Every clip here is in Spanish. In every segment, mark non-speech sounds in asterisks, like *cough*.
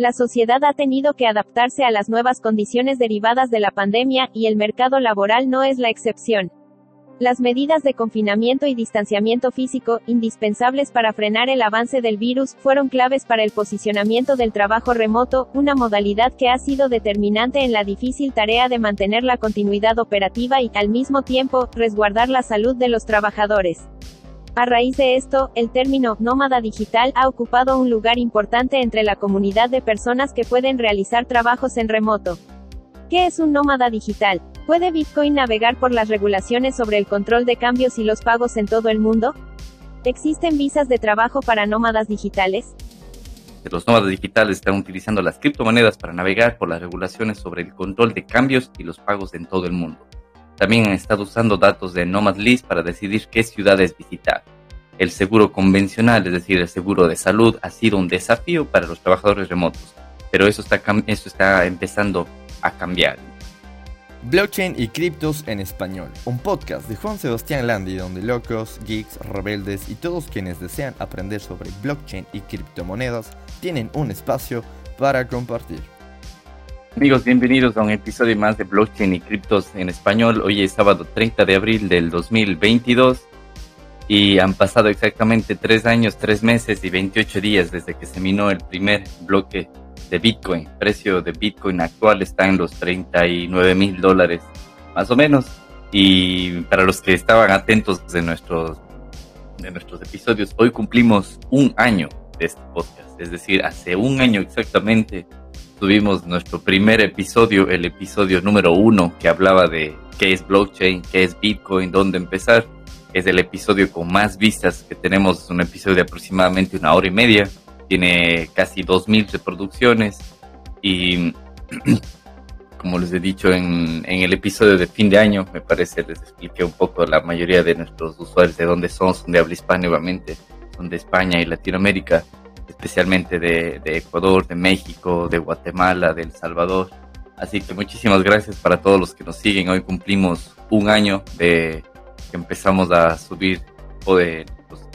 La sociedad ha tenido que adaptarse a las nuevas condiciones derivadas de la pandemia, y el mercado laboral no es la excepción. Las medidas de confinamiento y distanciamiento físico, indispensables para frenar el avance del virus, fueron claves para el posicionamiento del trabajo remoto, una modalidad que ha sido determinante en la difícil tarea de mantener la continuidad operativa y, al mismo tiempo, resguardar la salud de los trabajadores. A raíz de esto, el término nómada digital ha ocupado un lugar importante entre la comunidad de personas que pueden realizar trabajos en remoto. ¿Qué es un nómada digital? ¿Puede Bitcoin navegar por las regulaciones sobre el control de cambios y los pagos en todo el mundo? ¿Existen visas de trabajo para nómadas digitales? Los nómadas digitales están utilizando las criptomonedas para navegar por las regulaciones sobre el control de cambios y los pagos en todo el mundo. También han estado usando datos de Nomad List para decidir qué ciudades visitar. El seguro convencional, es decir, el seguro de salud, ha sido un desafío para los trabajadores remotos, pero eso está, eso está empezando a cambiar. Blockchain y criptos en español, un podcast de Juan Sebastián Landi donde locos, geeks, rebeldes y todos quienes desean aprender sobre blockchain y criptomonedas tienen un espacio para compartir. Amigos, bienvenidos a un episodio más de Blockchain y Criptos en Español. Hoy es sábado 30 de abril del 2022 y han pasado exactamente tres años, tres meses y 28 días desde que se minó el primer bloque de Bitcoin. El precio de Bitcoin actual está en los 39 mil dólares, más o menos. Y para los que estaban atentos de nuestros, de nuestros episodios, hoy cumplimos un año de este podcast. Es decir, hace un año exactamente tuvimos nuestro primer episodio, el episodio número uno, que hablaba de qué es blockchain, qué es Bitcoin, dónde empezar. Es el episodio con más vistas que tenemos, es un episodio de aproximadamente una hora y media. Tiene casi 2.000 reproducciones y *clears throat* como les he dicho en, en, el episodio de fin de año, me parece, les expliqué un poco la mayoría de nuestros usuarios de dónde son, son de habla hispana, obviamente, son de España y Latinoamérica especialmente de, Ecuador, de México, de Guatemala, de El Salvador. Así que muchísimas gracias para todos los que nos siguen. Hoy cumplimos un año de que empezamos a subir de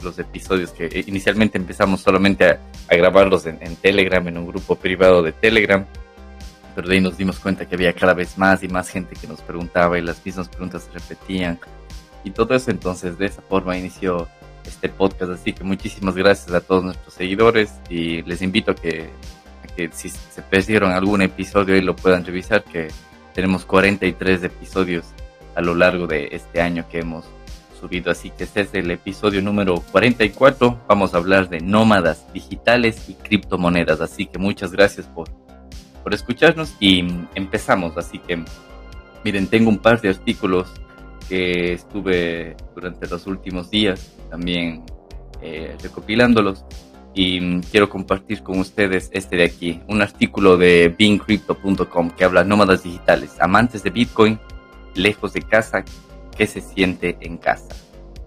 los, episodios que inicialmente empezamos solamente a, grabarlos en, Telegram, en un grupo privado de Telegram. Pero de ahí nos dimos cuenta que había cada vez más y más gente que nos preguntaba y las mismas preguntas se repetían. Y todo eso entonces de esa forma inició este podcast. Así que muchísimas gracias a todos nuestros seguidores y les invito a que, que si se perdieron algún episodio y lo puedan revisar, que tenemos 43 episodios a lo largo de este año que hemos subido. Así que este es el episodio número 44. Vamos a hablar de nómadas digitales y criptomonedas. Así que muchas gracias por, por escucharnos y empezamos. Así que miren, tengo un par de artículos que estuve durante los últimos días también eh, recopilándolos y mm, quiero compartir con ustedes este de aquí, un artículo de beingcrypto.com que habla nómadas digitales, amantes de Bitcoin, lejos de casa, que se siente en casa.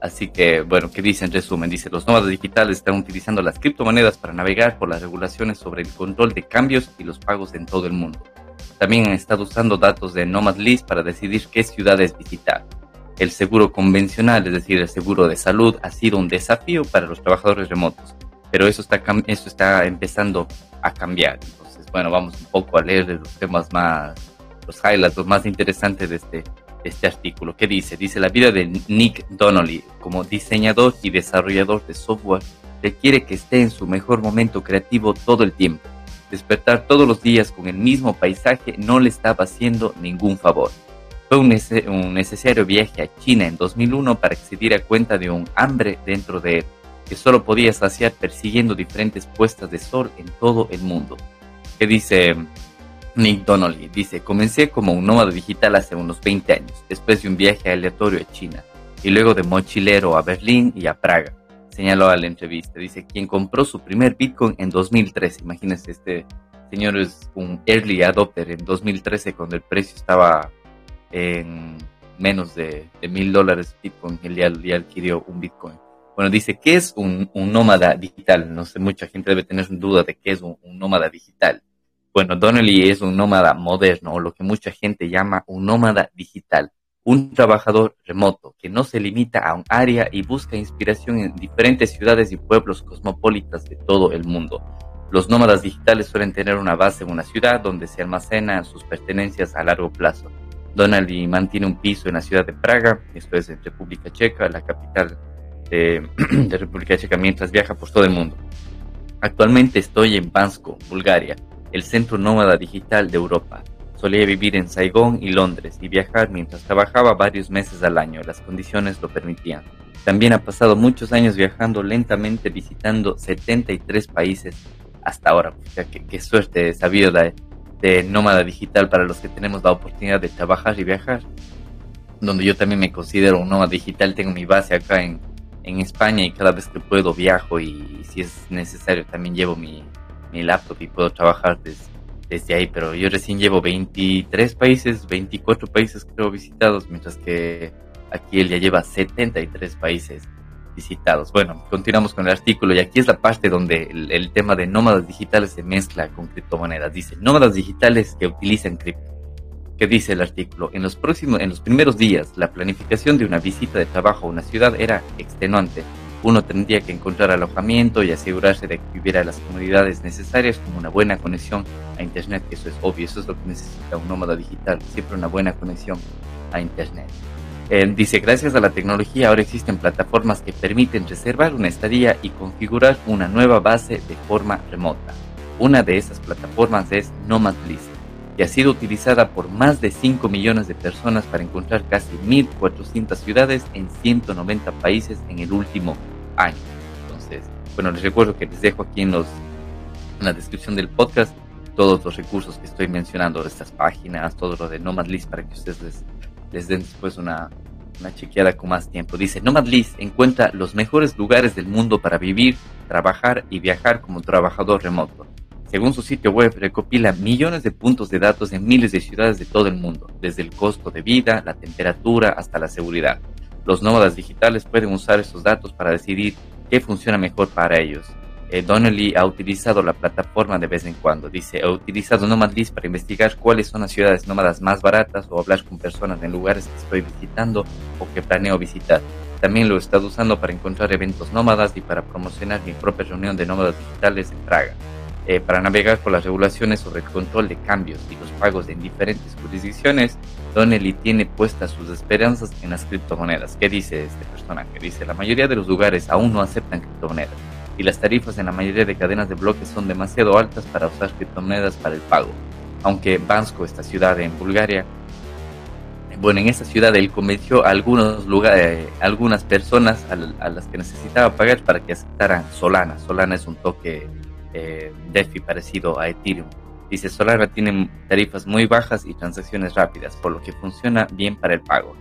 Así que, bueno, ¿qué dice en resumen? Dice, los nómadas digitales están utilizando las criptomonedas para navegar por las regulaciones sobre el control de cambios y los pagos en todo el mundo. También han estado usando datos de Nomad List para decidir qué ciudades visitar el seguro convencional, es decir, el seguro de salud, ha sido un desafío para los trabajadores remotos, pero eso está, eso está empezando a cambiar. Entonces, bueno, vamos un poco a leer los temas más, los highlights, los más interesantes de este, este artículo. ¿Qué dice? Dice, la vida de Nick Donnelly como diseñador y desarrollador de software requiere que esté en su mejor momento creativo todo el tiempo. Despertar todos los días con el mismo paisaje no le estaba haciendo ningún favor. Fue un, necesario viaje a China en 2001 para acceder a cuenta de un hambre dentro de él, que solo podía saciar persiguiendo diferentes puestas de sol en todo el mundo. ¿Qué dice Nick Donnelly? Dice, comencé como un nómada digital hace unos 20 años, después de un viaje aleatorio a China, y luego de mochilero a Berlín y a Praga. Señaló a la entrevista. Dice, quien compró su primer Bitcoin en 2013. Imagínense, este señor es un early adopter en 2013 cuando el precio estaba en menos de mil dólares Bitcoin, él adquirió un Bitcoin. Bueno, dice, ¿qué es un, nómada digital? No sé, mucha gente debe tener duda de qué es un, nómada digital. Bueno, Donnelly es un nómada moderno, o lo que mucha gente llama un nómada digital. Un trabajador remoto que no se limita a un área y busca inspiración en diferentes ciudades y pueblos cosmopolitas de todo el mundo. Los nómadas digitales suelen tener una base en una ciudad donde se almacenan sus pertenencias a largo plazo. Donali mantiene un piso en la ciudad de Praga, esto es en República Checa, la capital de, *clears throat* de República Checa, mientras viaja por todo el mundo. Actualmente estoy en Bansko, Bulgaria, el centro nómada digital de Europa. Solía vivir en Saigón y Londres y viajar mientras trabajaba varios meses al año. Las condiciones lo permitían. También ha pasado muchos años viajando lentamente, visitando 73 países hasta ahora. qué, suerte esa vida de, nómada digital para los que tenemos la oportunidad de trabajar y viajar. Donde yo también me considero un nómada digital, tengo mi base acá en, en España y cada vez que puedo viajo y si es necesario también llevo mi, mi laptop y puedo trabajar desde ahí, pero yo recién llevo 23 países, 24 países creo visitados, mientras que aquí él ya lleva 73 países visitados. Bueno, continuamos con el artículo y aquí es la parte donde el, tema de nómadas digitales se mezcla con criptomonedas. Dice, nómadas digitales que utilizan cripto. ¿Qué dice el artículo? En los, próximos, en los primeros días, la planificación de una visita de trabajo a una ciudad era extenuante uno tendría que encontrar alojamiento y asegurarse de que hubiera las comodidades necesarias como una buena conexión a Internet, eso es obvio, eso es lo que necesita un nómada digital, siempre una buena conexión a Internet. Eh, dice, gracias a la tecnología ahora existen plataformas que permiten reservar una estadía y configurar una nueva base de forma remota. Una de esas plataformas es Nomadlist, que ha sido utilizada por más de 5 millones de personas para encontrar casi 1.400 ciudades en 190 países en el último año. Entonces, bueno, les recuerdo que les dejo aquí en, los, en la descripción del podcast todos los recursos que estoy mencionando, estas páginas, todo lo de Nomadlist para que ustedes les, les den después una, una chequeada con más tiempo. Dice, Nomadlist encuentra los mejores lugares del mundo para vivir, trabajar y viajar como trabajador remoto. Según su sitio web, recopila millones de puntos de datos en miles de ciudades de todo el mundo, desde el costo de vida, la temperatura hasta la seguridad. Los nómadas digitales pueden usar estos datos para decidir qué funciona mejor para ellos. Eh, Donnelly ha utilizado la plataforma de vez en cuando. Dice, he utilizado Nomadlist para investigar cuáles son las ciudades nómadas más baratas o hablar con personas en lugares que estoy visitando o que planeo visitar. También lo he estado usando para encontrar eventos nómadas y para promocionar mi propia reunión de nómadas digitales en Praga. Eh, para navegar por las regulaciones sobre el control de cambios y los pagos en diferentes jurisdicciones, Donnelly tiene puestas sus esperanzas en las criptomonedas. ¿Qué dice este personaje? Dice, la mayoría de los lugares aún no aceptan criptomonedas y las tarifas en la mayoría de cadenas de bloques son demasiado altas para usar criptomonedas para el pago. Aunque Bansko, esta ciudad en Bulgaria, bueno, en esa ciudad él convenció a eh, algunas personas a, las que necesitaba pagar para que aceptaran Solana. Solana es un toque eh, DeFi parecido a Ethereum. Dice, Solana tiene tarifas muy bajas y transacciones rápidas, por lo que funciona bien para el pago.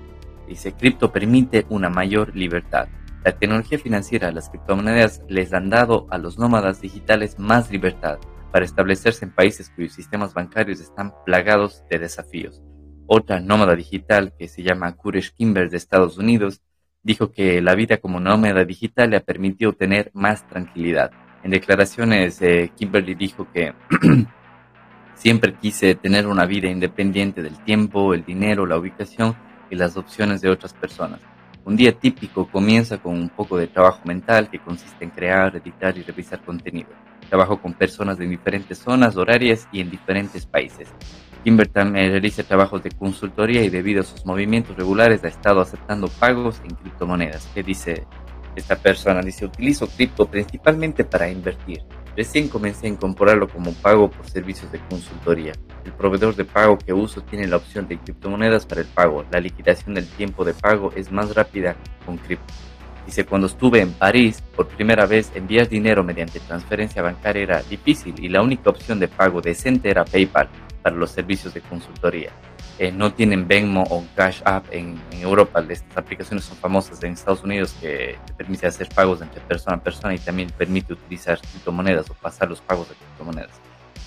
Dice, cripto permite una mayor libertad. La tecnología financiera, las criptomonedas les han dado a los nómadas digitales más libertad para establecerse en países cuyos sistemas bancarios están plagados de desafíos. Otra nómada digital que se llama Kuresh Kimber de Estados Unidos dijo que la vida como nómada digital le ha permitido tener más tranquilidad en declaraciones, eh, Kimberly dijo que *clears throat* siempre quise tener una vida independiente del tiempo, el dinero, la ubicación y las opciones de otras personas. Un día típico comienza con un poco de trabajo mental que consiste en crear, editar y revisar contenido. Trabajo con personas de diferentes zonas horarias y en diferentes países. Kimber también realiza trabajos de consultoría y debido a sus movimientos regulares ha estado aceptando pagos en criptomonedas. ¿Qué dice esta persona dice, utilizo cripto principalmente para invertir. Recién comencé a incorporarlo como pago por servicios de consultoría. El proveedor de pago que uso tiene la opción de criptomonedas para el pago. La liquidación del tiempo de pago es más rápida con cripto. Dice, cuando estuve en París, por primera vez enviar dinero mediante transferencia bancaria era difícil y la única opción de pago decente era PayPal para los servicios de consultoría. Eh, no tienen Venmo o Cash App en, Europa. Estas aplicaciones son famosas en Estados Unidos que te permite hacer pagos entre persona a persona y también permite utilizar criptomonedas o pasar los pagos de criptomonedas.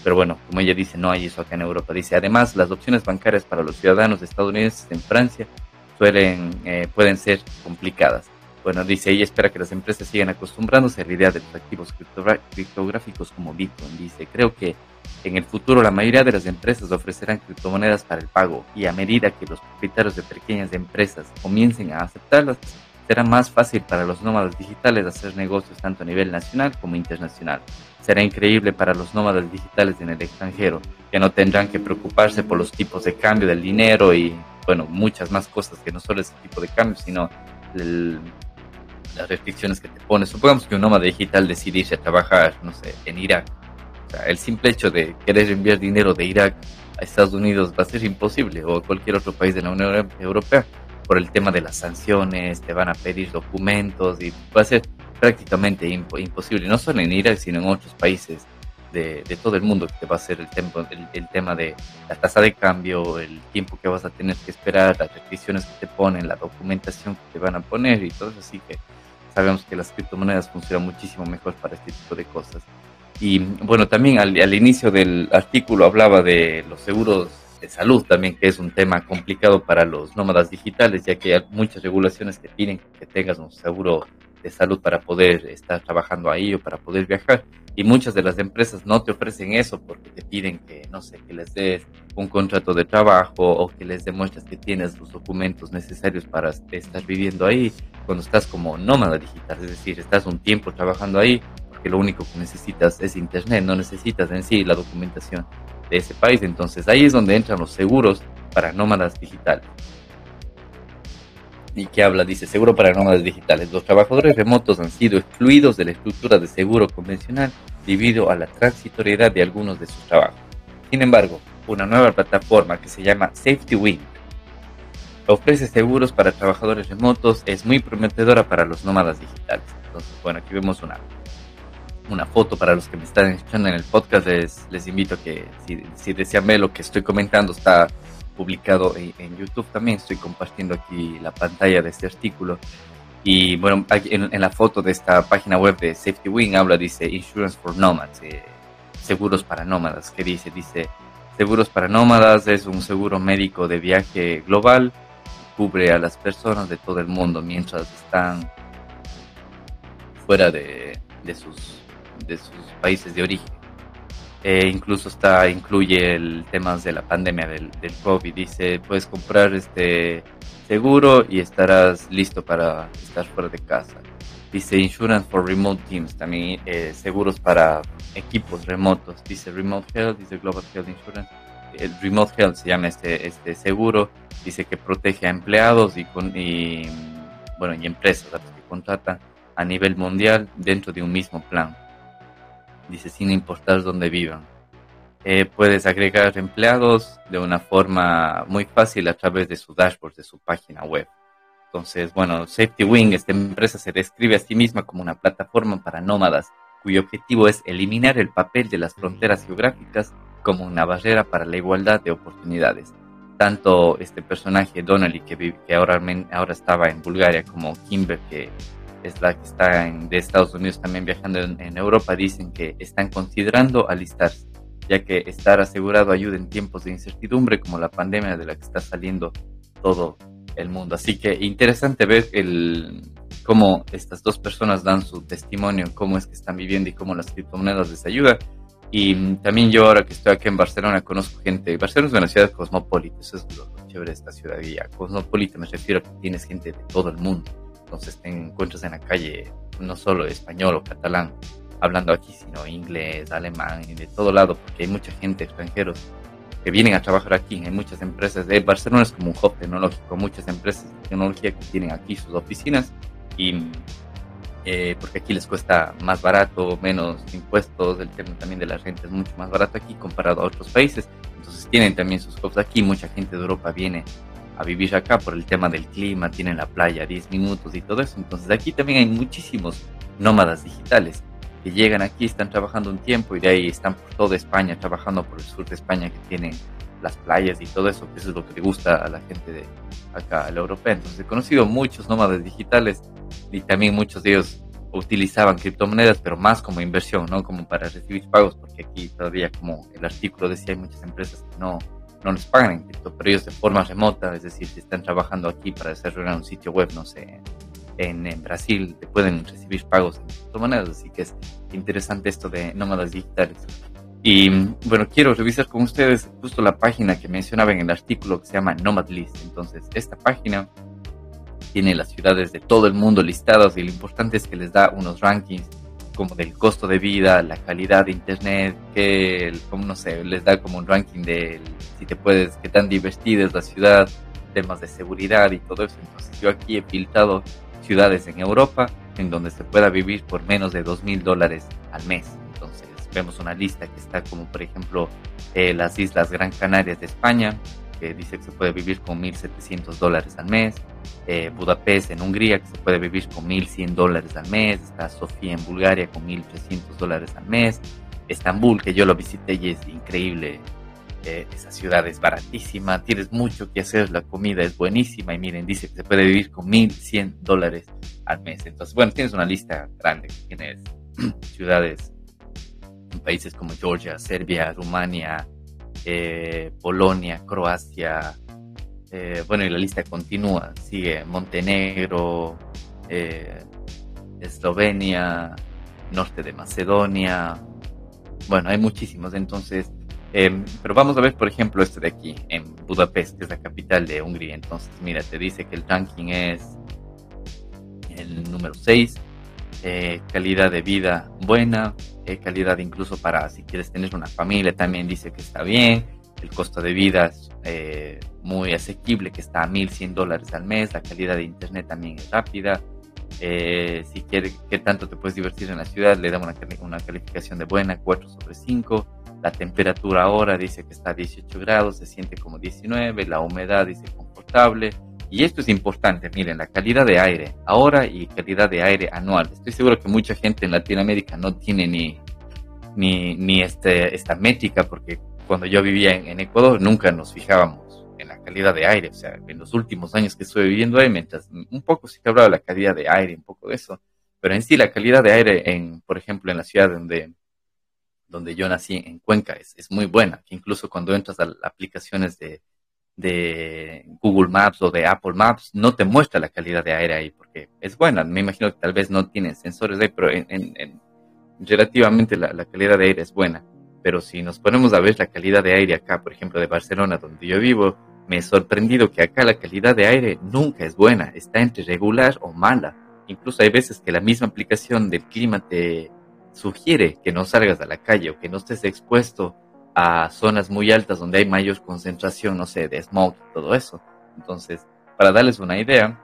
Pero bueno, como ella dice, no hay eso acá en Europa. Dice, además, las opciones bancarias para los ciudadanos estadounidenses en Francia suelen, eh, pueden ser complicadas. Bueno, dice, ella espera que las empresas sigan acostumbrándose a la idea de los activos criptográficos como Bitcoin. Dice, creo que en el futuro la mayoría de las empresas ofrecerán criptomonedas para el pago y a medida que los propietarios de pequeñas empresas comiencen a aceptarlas, será más fácil para los nómadas digitales hacer negocios tanto a nivel nacional como internacional. Será increíble para los nómadas digitales en el extranjero, que no tendrán que preocuparse por los tipos de cambio del dinero y, bueno, muchas más cosas que no solo ese tipo de cambio, sino las restricciones que te pone. Supongamos que un nómada digital decide irse a trabajar, no sé, en Irak. O sea, el simple hecho de querer enviar dinero de Irak a Estados Unidos va a ser imposible o cualquier otro país de la Unión Europea por el tema de las sanciones, te van a pedir documentos y va a ser prácticamente imposible, no solo en Irak, sino en otros países de, todo el mundo que te va a ser el, tempo, el, tema de la tasa de cambio, el tiempo que vas a tener que esperar, las restricciones que te ponen, la documentación que te van a poner y todo eso. Así que sabemos que las criptomonedas funcionan muchísimo mejor para este tipo de cosas. Y bueno, también al, al inicio del artículo hablaba de los seguros de salud también, que es un tema complicado para los nómadas digitales, ya que hay muchas regulaciones que piden que tengas un seguro de salud para poder estar trabajando ahí o para poder viajar. Y muchas de las empresas no te ofrecen eso porque te piden que, no sé, que les des un contrato de trabajo o que les demuestres que tienes los documentos necesarios para estar viviendo ahí cuando estás como nómada digital. Es decir, estás un tiempo trabajando ahí porque lo único que necesitas es internet, no necesitas en sí la documentación de ese país. Entonces ahí es donde entran los seguros para nómadas digitales y que habla, dice, seguro para nómadas digitales. Los trabajadores remotos han sido excluidos de la estructura de seguro convencional debido a la transitoriedad de algunos de sus trabajos. Sin embargo, una nueva plataforma que se llama Safety Wing ofrece seguros para trabajadores remotos, es muy prometedora para los nómadas digitales. Entonces, bueno, aquí vemos una, una foto para los que me están escuchando en el podcast. Les, les invito a que si, si desean ver lo que estoy comentando, está publicado en, YouTube también. Estoy compartiendo aquí la pantalla de este artículo. Y bueno, en, la foto de esta página web de Safety Wing habla, dice Insurance for Nomads, eh, seguros para nómadas. ¿Qué dice? Dice, seguros para nómadas es un seguro médico de viaje global, cubre a las personas de todo el mundo mientras están fuera de, de sus, de sus países de origen. Eh, incluso está, incluye el tema de la pandemia del, COVID. Dice, puedes comprar este seguro y estarás listo para estar fuera de casa. Dice Insurance for Remote Teams, también eh, seguros para equipos remotos. Dice Remote Health, dice Global Health Insurance. El Remote Health se llama este, este seguro. Dice que protege a empleados y, con, y, bueno, y empresas que contratan a nivel mundial dentro de un mismo plan dice sin importar dónde vivan. Eh, puedes agregar empleados de una forma muy fácil a través de su dashboard, de su página web. Entonces, bueno, Safety Wing, esta empresa se describe a sí misma como una plataforma para nómadas, cuyo objetivo es eliminar el papel de las fronteras geográficas como una barrera para la igualdad de oportunidades. Tanto este personaje, Donnelly, que, que ahora, ahora estaba en Bulgaria, como Kimber, que es la que está en, de Estados Unidos también viajando en, Europa, dicen que están considerando alistarse, ya que estar asegurado ayuda en tiempos de incertidumbre como la pandemia de la que está saliendo todo el mundo. Así que interesante ver el, cómo estas dos personas dan su testimonio, cómo es que están viviendo y cómo las criptomonedas les ayudan. Y también yo ahora que estoy aquí en Barcelona conozco gente, Barcelona es una ciudad cosmopolita, eso es lo, chévere de esta ciudad. Y a cosmopolita me refiero a que tienes gente de todo el mundo entonces te encuentras en la calle no solo español o catalán hablando aquí, sino inglés, alemán y de todo lado, porque hay mucha gente, extranjeros, que vienen a trabajar aquí. Hay muchas empresas, de Barcelona es como un hub tecnológico, muchas empresas de tecnología que tienen aquí sus oficinas y eh, porque aquí les cuesta más barato, menos impuestos, el tema también de la renta es mucho más barato aquí comparado a otros países. Entonces tienen también sus hubs aquí, mucha gente de Europa viene a vivir acá por el tema del clima, tienen la playa 10 minutos y todo eso. Entonces aquí también hay muchísimos nómadas digitales que llegan aquí, están trabajando un tiempo y de ahí están por toda España, trabajando por el sur de España que tienen las playas y todo eso, que eso es lo que le gusta a la gente de acá, a la europea. Entonces he conocido muchos nómadas digitales y también muchos de ellos utilizaban criptomonedas, pero más como inversión, no como para recibir pagos, porque aquí todavía, como el artículo decía, hay muchas empresas que no, no les pagan en cripto, pero ellos de forma remota, es decir, si están trabajando aquí para desarrollar un sitio web, no sé, en, en Brasil, pueden recibir pagos en criptomonedas, así que es interesante esto de nómadas digitales. Y bueno, quiero revisar con ustedes justo la página que mencionaba en el artículo que se llama Nomad List. Entonces, esta página tiene las ciudades de todo el mundo listadas y lo importante es que les da unos rankings como del costo de vida, la calidad de internet, que, como no sé, les da como un ranking de si te puedes, qué tan divertida es la ciudad, temas de seguridad y todo eso. Entonces yo aquí he filtrado ciudades en Europa en donde se pueda vivir por menos de dos mil dólares al mes. Entonces vemos una lista que está como por ejemplo eh, las Islas Gran Canarias de España, que dice que se puede vivir con 1.700 dólares al mes. Eh, Budapest en Hungría, que se puede vivir con 1.100 dólares al mes. Está Sofía en Bulgaria con 1.300 dólares al mes. Estambul, que yo lo visité y es increíble. Eh, esa ciudad es baratísima, tienes mucho que hacer, la comida es buenísima y miren, dice que se puede vivir con 1.100 dólares al mes. Entonces, bueno, tienes una lista grande, tienes *clears throat* ciudades países como Georgia, Serbia, Rumania, eh, Polonia, Croacia, eh, bueno, y la lista continúa, sigue Montenegro, eh, Eslovenia, norte de Macedonia, bueno, hay muchísimos, entonces, em, pero vamos a ver, por ejemplo, este de aquí, en Budapest, que es la capital de Hungría, entonces, mira, te dice que el ranking es el número 6, calidad de vida buena, calidad incluso para si quieres tener una familia, también dice que está bien, el costo de vida es eh, muy asequible, que está a 1.100 dólares al mes, la calidad de internet también es rápida, eh, si quieres qué tanto te puedes divertir en la ciudad, le damos una, una calificación de buena, 4 sobre 5, la temperatura ahora dice que está a 18 grados, se siente como 19, la humedad dice confortable, y esto es importante, miren, la calidad de aire ahora y calidad de aire anual. Estoy seguro que mucha gente en Latinoamérica no tiene ni, ni, ni este, esta métrica, porque cuando yo vivía en, Ecuador nunca nos fijábamos en la calidad de aire. O sea, en los últimos años que estuve viviendo ahí, mientras un poco sí que hablaba de la calidad de aire, un poco de eso. Pero en sí la calidad de aire, en, por ejemplo, en la ciudad donde, donde yo nací, en Cuenca, es, es muy buena. Incluso cuando entras a aplicaciones de, de Google Maps o de Apple Maps no te muestra la calidad de aire ahí, porque es buena. Me imagino que tal vez no tienen sensores ahí, pero en, relativamente la, calidad de aire es buena. Pero si nos ponemos a ver la calidad de aire acá, por ejemplo, de Barcelona, donde yo vivo, me he sorprendido que acá la calidad de aire nunca es buena, está entre regular o mala. Incluso hay veces que la misma aplicación del clima te sugiere que no salgas a la calle o que no estés expuesto a zonas muy altas donde hay mayor concentración, no sé, de smog y todo eso. Entonces, para darles una idea,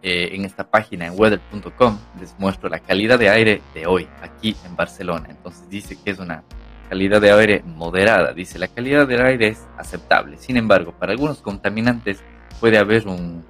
eh, en esta página en weather.com les muestro la calidad de aire de hoy, aquí en Barcelona. Entonces dice que es una calidad de aire moderada. Dice, la calidad del aire es aceptable. Sin embargo, para algunos contaminantes puede haber un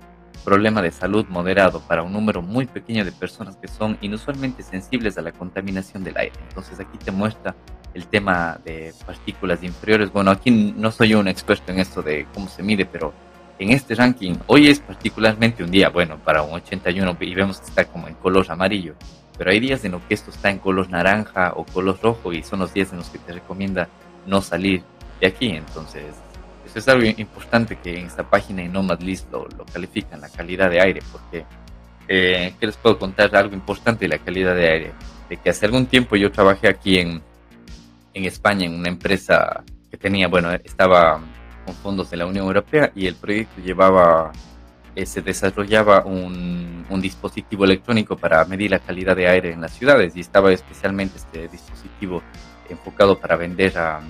problema de salud moderado para un número muy pequeño de personas que son inusualmente sensibles a la contaminación del aire. Entonces aquí te muestra el tema de partículas inferiores. Bueno, aquí no soy un experto en esto de cómo se mide, pero en este ranking, hoy es particularmente un día bueno para un 81 y vemos que está como en color amarillo, pero hay días en los que esto está en color naranja o color rojo y son los días en los que te recomienda no salir de aquí. Entonces, eso es algo importante que en esta página en Nomad List lo, lo califican, la calidad de aire, porque, eh, ¿qué les puedo contar? Algo importante de la calidad de aire, de que hace algún tiempo yo trabajé aquí en, en España en una empresa que tenía, bueno, estaba con fondos de la Unión Europea y el proyecto llevaba, eh, se desarrollaba un, un, dispositivo electrónico para medir la calidad de aire en las ciudades y estaba especialmente este dispositivo enfocado para vender a,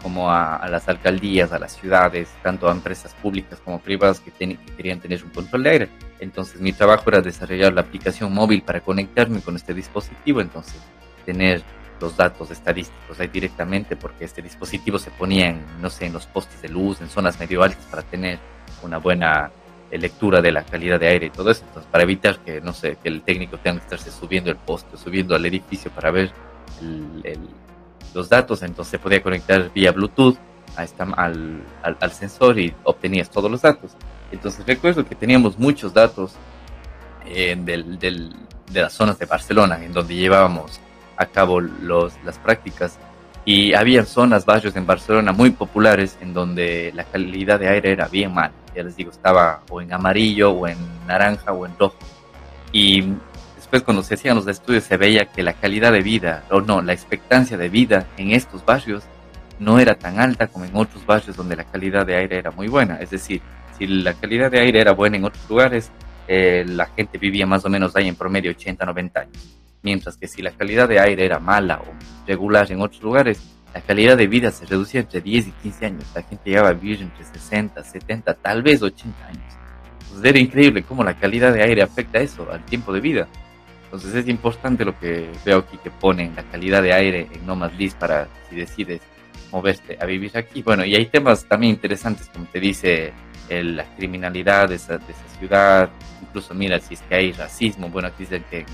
como a, las alcaldías, a las ciudades, tanto a empresas públicas como privadas que, que, querían tener un control de aire. Entonces mi trabajo era desarrollar la aplicación móvil para conectarme con este dispositivo, entonces tener los datos estadísticos ahí directamente porque este dispositivo se ponía en, no sé, en los postes de luz, en zonas medio altas para tener una buena lectura de la calidad de aire y todo eso. Para evitar que, no sé, que el técnico tenga que estarse subiendo el poste, subiendo al edificio para ver los datos, entonces se podía conectar vía Bluetooth al, al, sensor y obtenías todos los datos. Entonces recuerdo que teníamos muchos datos eh, de las zonas de Barcelona en donde llevábamos a cabo las prácticas y había zonas, barrios en Barcelona muy populares en donde la calidad de aire era bien mal. Ya les digo, estaba o en amarillo o en naranja o en rojo. Y después cuando se hacían los estudios se veía que la calidad de vida, o no, la expectancia de vida en estos barrios no era tan alta como en otros barrios donde la calidad de aire era muy buena. Es decir, si la calidad de aire era buena en otros lugares, eh, la gente vivía más o menos ahí en promedio 80, 90 años. Mientras que si la calidad de aire era mala o regular en otros lugares, la calidad de vida se reducía entre 10 y 15 años. La gente llegaba a vivir entre 60, 70, tal vez 80 años. Entonces era increíble cómo la calidad de aire afecta eso, al tiempo de vida. Entonces es importante lo que veo aquí que ponen la calidad de aire en No Más List para si decides moverte a vivir aquí. Bueno, y hay temas también interesantes, como te dice la criminalidad de esa, de esa ciudad, incluso mira si es que hay racismo, bueno, aquí dicen que,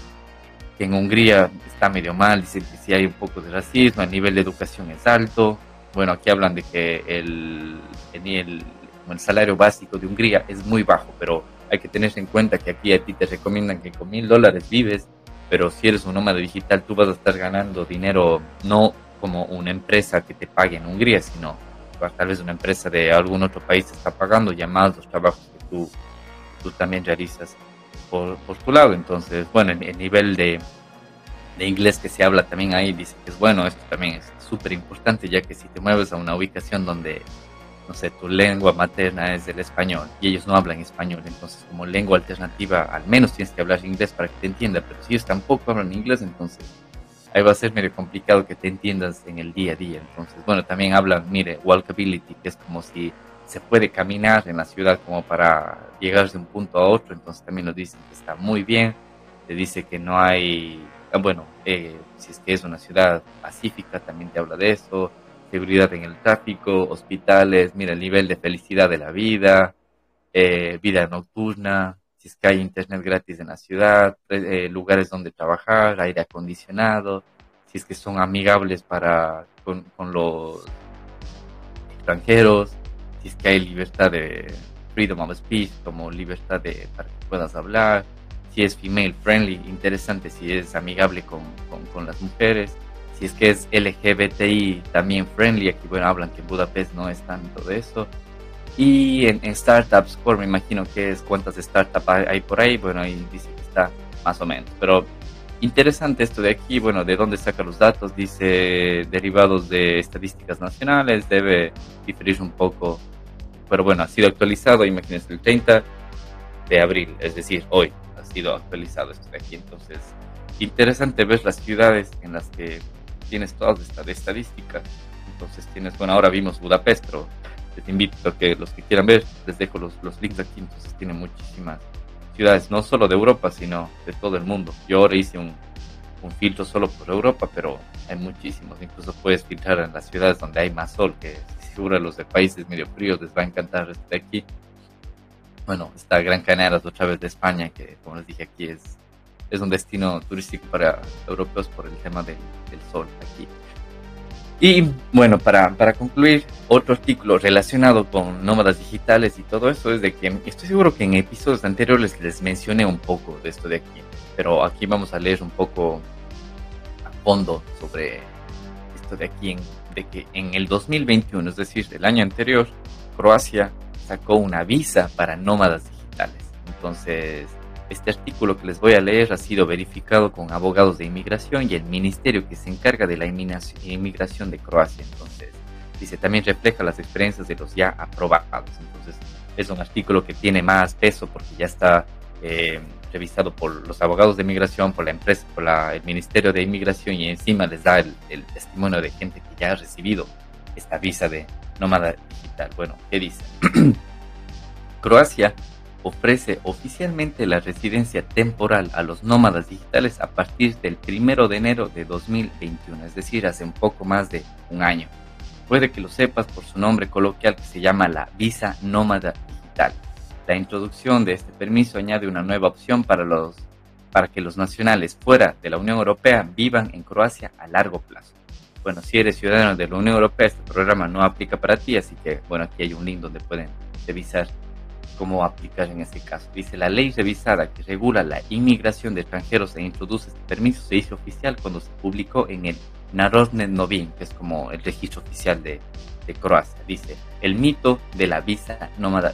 en Hungría está medio mal, dicen que sí hay un poco de racismo, el nivel de educación es alto, bueno, aquí hablan de que el, el, el salario básico de Hungría es muy bajo, pero hay que tener en cuenta que aquí a ti te recomiendan que con mil dólares vives, pero si eres un nómada digital tú vas a estar ganando dinero no como una empresa que te pague en Hungría, sino tal vez una empresa de algún otro país te está pagando ya más los trabajos que tú, tú también realizas por, por tu lado. Entonces, bueno, el, nivel de, de, inglés que se habla también ahí dice que es bueno, esto también es súper importante, ya que si te mueves a una ubicación donde, no sé, tu lengua materna es el español y ellos no hablan español, entonces como lengua alternativa al menos tienes que hablar inglés para que te entienda, pero si ellos tampoco hablan inglés, entonces ahí va a ser medio complicado que te entiendas en el día a día. Entonces, bueno, también hablan, mire, walkability, que es como si se puede caminar en la ciudad como para llegar de un punto a otro, entonces también nos dicen que está muy bien, te dice que no hay, ah, bueno, eh, si es que es una ciudad pacífica, también te habla de eso, seguridad en el tráfico, hospitales, mira el nivel de felicidad de la vida, eh, vida nocturna, si es que hay internet gratis en la ciudad, eh, lugares donde trabajar, aire acondicionado, si es que son amigables para con, los extranjeros, es que hay libertad de freedom of speech, como libertad de para que puedas hablar, si es female friendly, interesante, si es amigable con, con, las mujeres, si es que es LGBTI también friendly, aquí bueno hablan que en Budapest no es tanto de eso, y en, Startups Core me imagino que es cuántas startups hay, por ahí. Bueno, ahí dice que está más o menos. Pero interesante esto de aquí. Bueno, ¿de dónde saca los datos? Dice derivados de estadísticas nacionales. Debe diferir un poco. Pero bueno, ha sido actualizado. Imagínense el 30 de abril. Es decir, hoy ha sido actualizado esto de aquí. Entonces, interesante ver las ciudades en las que tienes todas estas estadísticas. Entonces tienes, bueno, ahora vimos Budapest, pero les invito a que los que quieran ver, les dejo los, los links aquí, entonces tiene muchísimas ciudades, no solo de Europa, sino de todo el mundo. Yo ahora hice un, un filtro solo por Europa, pero hay muchísimos, incluso puedes filtrar en las ciudades donde hay más sol, que seguro a los de países medio fríos les va a encantar este aquí. Bueno, está Gran Canaria, otra vez de España, que como les dije aquí es, es un destino turístico para europeos por el tema del, del sol aquí. Y bueno, para, para concluir, otro artículo relacionado con nómadas digitales y todo eso es de que estoy seguro que en episodios anteriores les mencioné un poco de esto de aquí, pero aquí vamos a leer un poco a fondo sobre esto de aquí, de que en el 2021, es decir, el año anterior, Croacia sacó una visa para nómadas digitales. Entonces, este artículo que les voy a leer ha sido verificado con abogados de inmigración y el ministerio que se encarga de la inmigración de Croacia. Entonces, dice, también refleja las experiencias de los ya aprobados. Entonces, es un artículo que tiene más peso porque ya está eh, revisado por los abogados de inmigración, por la empresa, por el Ministerio de Inmigración y encima les da el, el testimonio de gente que ya ha recibido esta visa de nómada digital. Bueno, ¿qué dice? *clears throat* Croacia ofrece oficialmente la residencia temporal a los nómadas digitales a partir del 1 de enero de 2021, es decir, hace un poco más de un año. Puede que lo sepas por su nombre coloquial que se llama la visa nómada digital. La introducción de este permiso añade una nueva opción para, los, para que los nacionales fuera de la Unión Europea vivan en Croacia a largo plazo. Bueno, si eres ciudadano de la Unión Europea, este programa no aplica para ti, así que bueno, aquí hay un link donde pueden revisar cómo aplicar en este caso. Dice, la ley revisada que regula la inmigración de extranjeros e introduce este permiso se hizo oficial cuando se publicó en el Narodne Novin, que es como el registro oficial de, de Croacia. Dice, el mito de la visa nómada.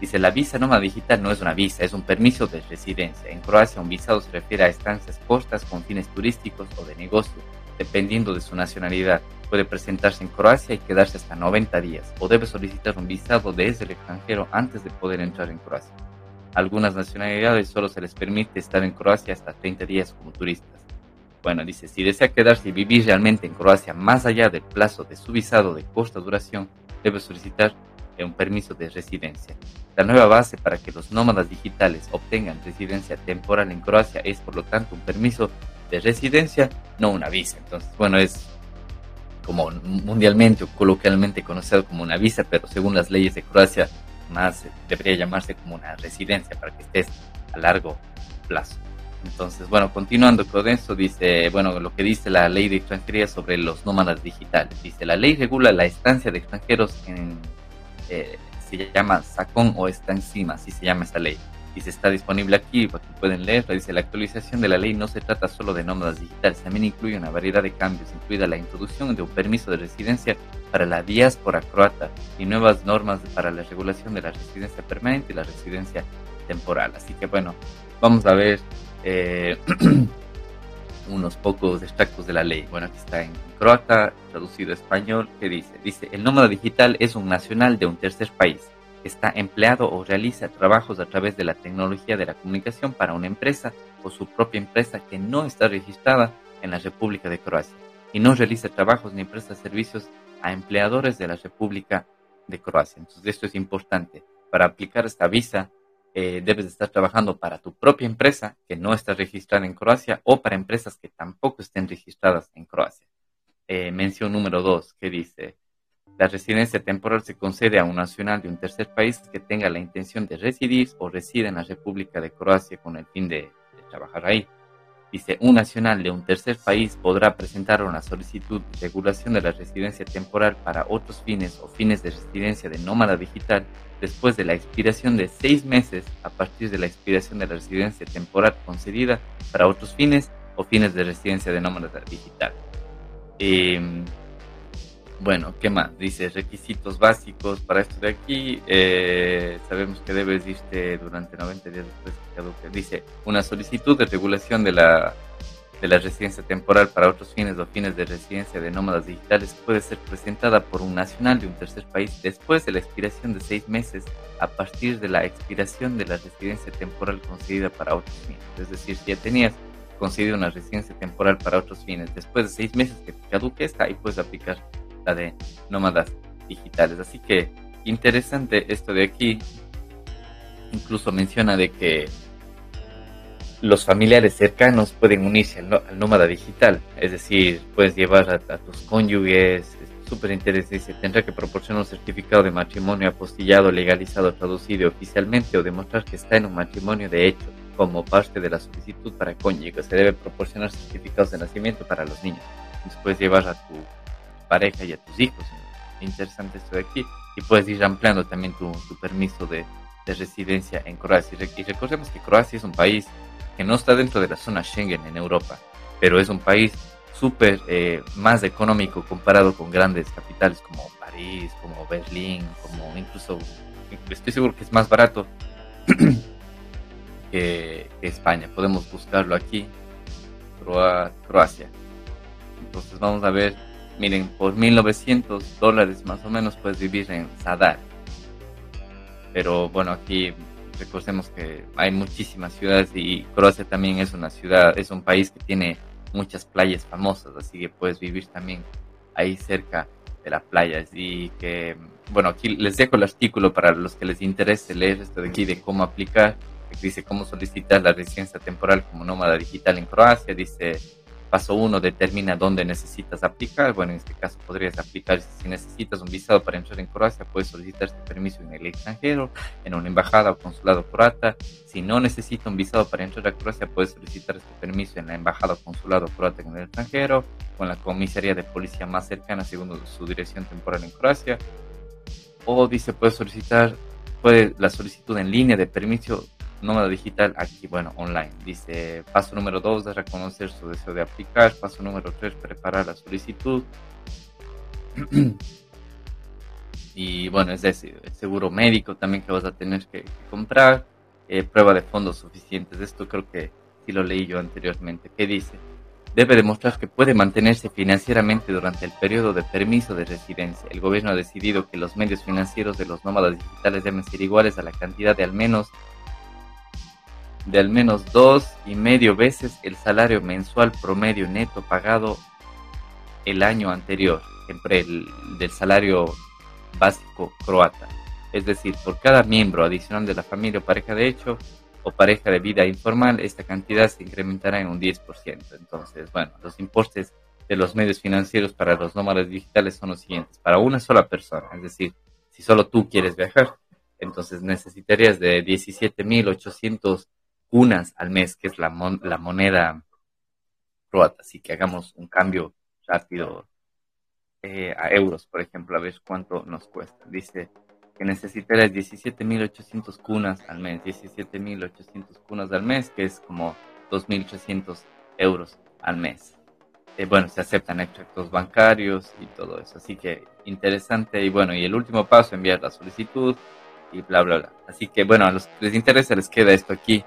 Dice, la visa nómada digital no es una visa, es un permiso de residencia. En Croacia un visado se refiere a estancias cortas con fines turísticos o de negocio dependiendo de su nacionalidad. Puede presentarse en Croacia y quedarse hasta 90 días, o debe solicitar un visado desde el extranjero antes de poder entrar en Croacia. algunas nacionalidades solo se les permite estar en Croacia hasta 30 días como turistas. Bueno, dice, si desea quedarse y vivir realmente en Croacia más allá del plazo de su visado de corta duración, debe solicitar un permiso de residencia. La nueva base para que los nómadas digitales obtengan residencia temporal en Croacia es, por lo tanto, un permiso de residencia, no una visa. Entonces, bueno, es como mundialmente o coloquialmente conocido como una visa, pero según las leyes de Croacia, más debería llamarse como una residencia para que estés a largo plazo. Entonces, bueno, continuando con eso, dice, bueno, lo que dice la ley de extranjería sobre los nómadas digitales. Dice, la ley regula la estancia de extranjeros en, eh, se llama SACON o está encima, así se llama esta ley. Y se está disponible aquí, para que pueden leer. Dice, la actualización de la ley no se trata solo de nómadas digitales, también incluye una variedad de cambios, incluida la introducción de un permiso de residencia para la diáspora croata y nuevas normas para la regulación de la residencia permanente y la residencia temporal. Así que bueno, vamos a ver eh, *clears throat* unos pocos extractos de la ley. Bueno, aquí está en croata, traducido a español, que dice, dice, el nómada digital es un nacional de un tercer país. Está empleado o realiza trabajos a través de la tecnología de la comunicación para una empresa o su propia empresa que no está registrada en la República de Croacia y no realiza trabajos ni presta servicios a empleadores de la República de Croacia. Entonces, esto es importante. Para aplicar esta visa, eh, debes estar trabajando para tu propia empresa que no está registrada en Croacia o para empresas que tampoco estén registradas en Croacia. Eh, mención número dos, que dice, la residencia temporal se concede a un nacional de un tercer país que tenga la intención de residir o reside en la República de Croacia con el fin de trabajar ahí. Dice, un nacional de un tercer país podrá presentar una solicitud de regulación de la residencia temporal para otros fines o fines de residencia de nómada digital después de la expiración de seis meses a partir de la expiración de la residencia temporal concedida para otros fines o fines de residencia de nómada digital. Em, bueno, ¿qué más? Dice requisitos básicos para esto de aquí. Eh, sabemos que debes irte durante 90 días después que caduque. Dice una solicitud de regulación de la, de la residencia temporal para otros fines o fines de residencia de nómadas digitales puede ser presentada por un nacional de un tercer país después de la expiración de seis meses a partir de la expiración de la residencia temporal concedida para otros fines. Es decir, si ya tenías concedido una residencia temporal para otros fines después de seis meses que caduque esta, ahí puedes aplicar la de nómadas digitales. Así que interesante esto de aquí. Incluso menciona de que los familiares cercanos pueden unirse al, nómada digital. Es decir, puedes llevar a, tus cónyuges. Súper interesante. Tendrá que proporcionar un certificado de matrimonio apostillado, legalizado, traducido oficialmente o demostrar que está en un matrimonio de hecho como parte de la solicitud para cónyuges. Se debe proporcionar certificados de nacimiento para los niños. Después llevar a tu pareja y a tus hijos. Interesante esto de aquí. Y puedes ir ampliando también tu, permiso de, residencia en Croacia. Y recordemos que Croacia es un país que no está dentro de la zona Schengen en Europa, pero es un país súper eh, más económico comparado con grandes capitales como París, como Berlín, como incluso, estoy seguro que es más barato *clears throat* que, España. Podemos buscarlo aquí, Croacia. Entonces vamos a ver Miren, por 1900 dólares más o menos puedes vivir en Sadar. Pero bueno, aquí recordemos que hay muchísimas ciudades y Croacia también es una ciudad, es un país que tiene muchas playas famosas, así que puedes vivir también ahí cerca de las playas y que, bueno, aquí les dejo el artículo para los que les interese leer esto de aquí de cómo aplicar, dice cómo solicitar la residencia temporal como nómada digital en Croacia, dice Paso 1 determina dónde necesitas aplicar. Bueno, en este caso podrías aplicar si necesitas un visado para entrar en Croacia, puedes solicitar este permiso en el extranjero, en una embajada o consulado croata. Si no necesita un visado para entrar a Croacia, puedes solicitar este permiso en la embajada o consulado croata en el extranjero, con la comisaría de policía más cercana según su dirección temporal en Croacia. O dice, puedes solicitar puede la solicitud en línea de permiso nómada digital aquí, bueno, online. Dice, paso número dos de reconocer su deseo de aplicar. Paso número tres, preparar la solicitud. *clears throat* y bueno, es decir, el seguro médico también que vas a tener que, comprar. Eh, prueba de fondos suficientes. Esto creo que sí lo leí yo anteriormente. ¿Qué dice? debe demostrar que puede mantenerse financieramente durante el periodo de permiso de residencia. El gobierno ha decidido que los medios financieros de los nómadas digitales deben ser iguales a la cantidad de al menos de al menos dos y medio veces el salario mensual promedio neto pagado el año anterior, siempre el, del salario básico croata. Es decir, por cada miembro adicional de la familia o pareja de hecho o pareja de vida informal, esta cantidad se incrementará en un 10%. Entonces, bueno, los importes de los medios financieros para los nómadas digitales son los siguientes. Para una sola persona, es decir, si solo tú quieres viajar, entonces necesitarías de 17.800 unas al mes, que es la, la moneda croata. Así que hagamos un cambio rápido eh, a euros, por ejemplo, a ver cuánto nos cuesta. Dice que necesitarás 17.800 cunas al mes, 17.800 cunas al mes, que es como 2.800 euros al mes. Eh, bueno, se aceptan extractos bancarios y todo eso. Así que interesante. Y bueno, y el último paso, enviar la solicitud y bla, bla, bla. Así que bueno, a los que les interesa les queda esto aquí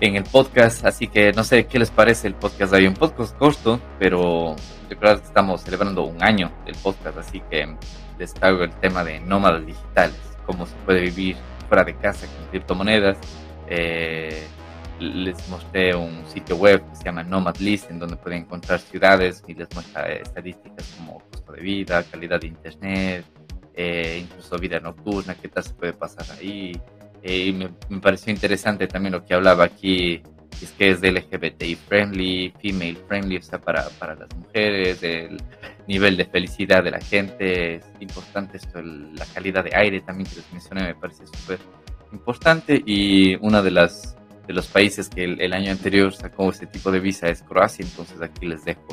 en el podcast, así que no sé qué les parece el podcast. Hay un podcast corto, pero creo que estamos celebrando un año del podcast, así que les traigo el tema de nómadas digitales, cómo se puede vivir fuera de casa con criptomonedas. Eh, les mostré un sitio web que se llama Nomad List, en donde pueden encontrar ciudades y les muestra estadísticas como costo de vida, calidad de internet, eh, incluso vida nocturna, qué tal se puede pasar ahí, eh, y me, pareció interesante también lo que hablaba aquí, es que es de LGBTI friendly, female friendly, o sea, para, para las mujeres, el nivel de felicidad de la gente, es importante esto, la calidad de aire también que les mencioné, me parece súper importante y uno de las de los países que el, el, año anterior sacó este tipo de visa es Croacia, entonces aquí les dejo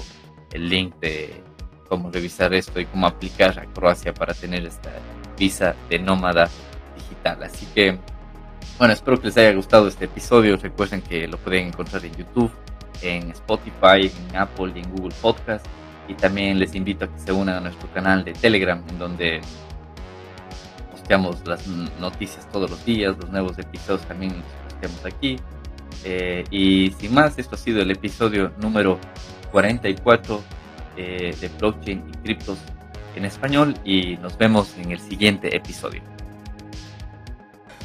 el link de cómo revisar esto y cómo aplicar a Croacia para tener esta visa de nómada digital. Así que bueno, espero que les haya gustado este episodio. Recuerden que lo pueden encontrar en YouTube, en Spotify, en Apple y en Google Podcast. Y también les invito a que se unan a nuestro canal de Telegram, en donde posteamos las noticias todos los días, los nuevos episodios también los posteamos aquí. Eh, y sin más, esto ha sido el episodio número 44 eh, de blockchain y criptos en español y nos vemos en el siguiente episodio.